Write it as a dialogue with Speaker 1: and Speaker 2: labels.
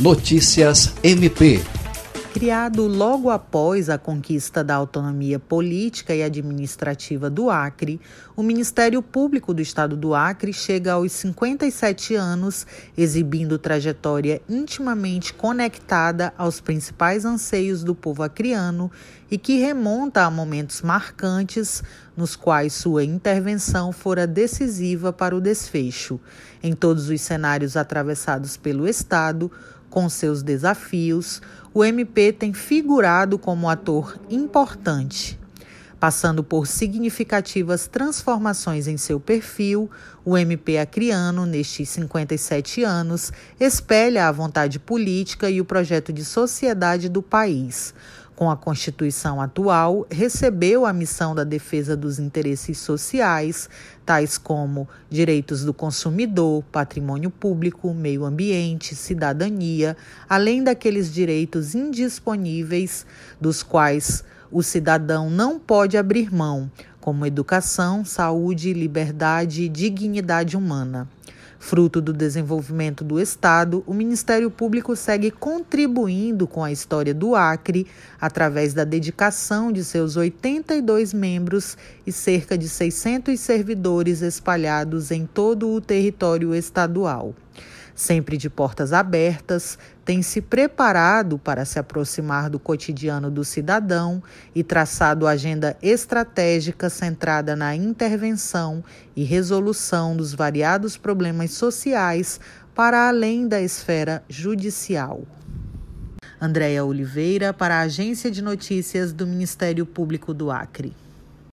Speaker 1: Notícias MP
Speaker 2: Criado logo após a conquista da autonomia política e administrativa do Acre, o Ministério Público do Estado do Acre chega aos 57 anos, exibindo trajetória intimamente conectada aos principais anseios do povo acriano e que remonta a momentos marcantes nos quais sua intervenção fora decisiva para o desfecho. Em todos os cenários atravessados pelo Estado, com seus desafios, o MP tem figurado como ator importante. Passando por significativas transformações em seu perfil, o MP acriano, nestes 57 anos, espelha a vontade política e o projeto de sociedade do país com a Constituição atual, recebeu a missão da defesa dos interesses sociais, tais como direitos do consumidor, patrimônio público, meio ambiente, cidadania, além daqueles direitos indisponíveis dos quais o cidadão não pode abrir mão, como educação, saúde, liberdade e dignidade humana. Fruto do desenvolvimento do Estado, o Ministério Público segue contribuindo com a história do Acre através da dedicação de seus 82 membros e cerca de 600 servidores espalhados em todo o território estadual sempre de portas abertas, tem se preparado para se aproximar do cotidiano do cidadão e traçado agenda estratégica centrada na intervenção e resolução dos variados problemas sociais para além da esfera judicial. Andréia Oliveira, para a Agência de Notícias do Ministério Público do Acre.